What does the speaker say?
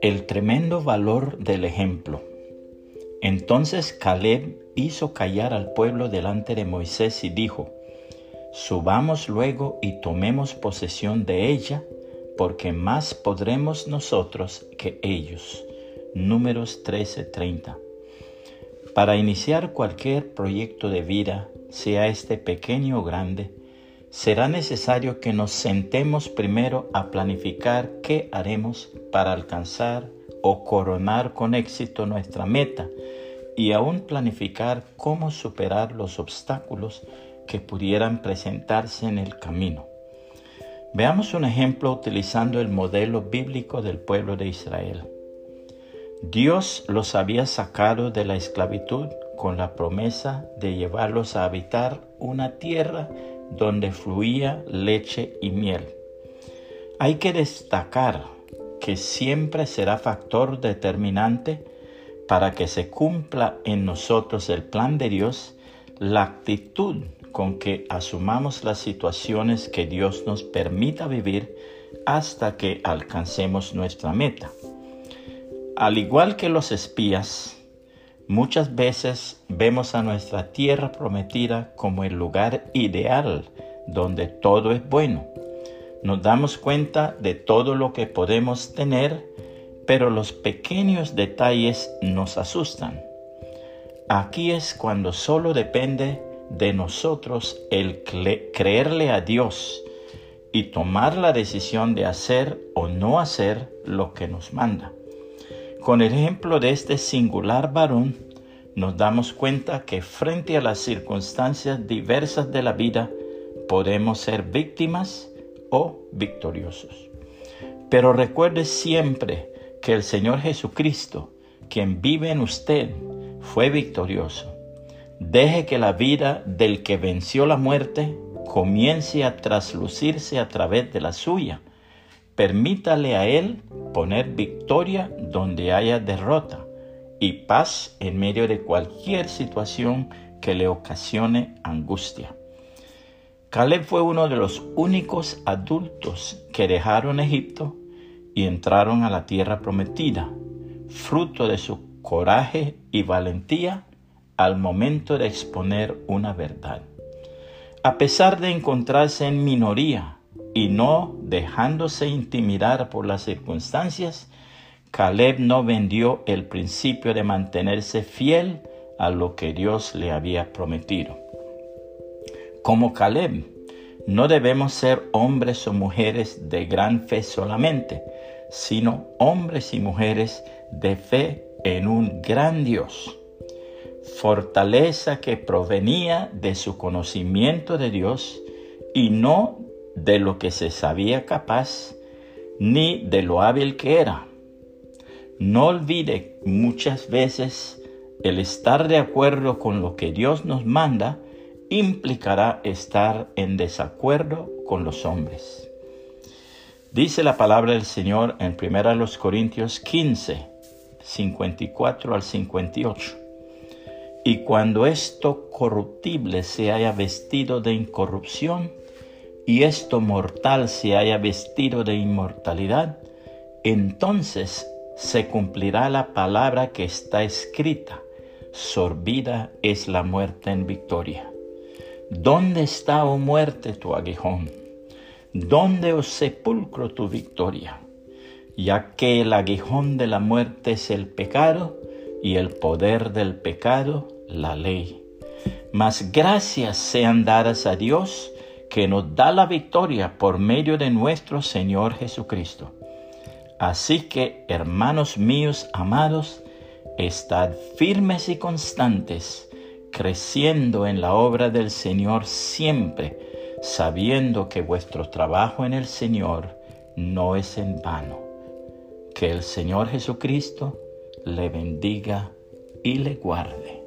El tremendo valor del ejemplo. Entonces Caleb hizo callar al pueblo delante de Moisés y dijo, Subamos luego y tomemos posesión de ella, porque más podremos nosotros que ellos. Números 13:30. Para iniciar cualquier proyecto de vida, sea este pequeño o grande, será necesario que nos sentemos primero a planificar qué haremos para alcanzar o coronar con éxito nuestra meta y aún planificar cómo superar los obstáculos que pudieran presentarse en el camino. Veamos un ejemplo utilizando el modelo bíblico del pueblo de Israel. Dios los había sacado de la esclavitud con la promesa de llevarlos a habitar una tierra donde fluía leche y miel. Hay que destacar que siempre será factor determinante para que se cumpla en nosotros el plan de Dios la actitud con que asumamos las situaciones que Dios nos permita vivir hasta que alcancemos nuestra meta. Al igual que los espías, Muchas veces vemos a nuestra tierra prometida como el lugar ideal donde todo es bueno. Nos damos cuenta de todo lo que podemos tener, pero los pequeños detalles nos asustan. Aquí es cuando solo depende de nosotros el creerle a Dios y tomar la decisión de hacer o no hacer lo que nos manda. Con el ejemplo de este singular varón, nos damos cuenta que frente a las circunstancias diversas de la vida, podemos ser víctimas o victoriosos. Pero recuerde siempre que el Señor Jesucristo, quien vive en usted, fue victorioso. Deje que la vida del que venció la muerte comience a traslucirse a través de la suya. Permítale a Él poner victoria donde haya derrota y paz en medio de cualquier situación que le ocasione angustia. Caleb fue uno de los únicos adultos que dejaron Egipto y entraron a la tierra prometida, fruto de su coraje y valentía al momento de exponer una verdad. A pesar de encontrarse en minoría y no dejándose intimidar por las circunstancias, Caleb no vendió el principio de mantenerse fiel a lo que Dios le había prometido. Como Caleb, no debemos ser hombres o mujeres de gran fe solamente, sino hombres y mujeres de fe en un gran Dios. Fortaleza que provenía de su conocimiento de Dios y no de lo que se sabía capaz, ni de lo hábil que era. No olvide muchas veces el estar de acuerdo con lo que Dios nos manda implicará estar en desacuerdo con los hombres. Dice la palabra del Señor en 1 Corintios 15, 54 al 58. Y cuando esto corruptible se haya vestido de incorrupción, y esto mortal se haya vestido de inmortalidad, entonces se cumplirá la palabra que está escrita. Sorbida es la muerte en victoria. ¿Dónde está, oh muerte, tu aguijón? ¿Dónde, oh sepulcro, tu victoria? Ya que el aguijón de la muerte es el pecado y el poder del pecado la ley. Mas gracias sean dadas a Dios que nos da la victoria por medio de nuestro Señor Jesucristo. Así que, hermanos míos amados, estad firmes y constantes, creciendo en la obra del Señor siempre, sabiendo que vuestro trabajo en el Señor no es en vano. Que el Señor Jesucristo le bendiga y le guarde.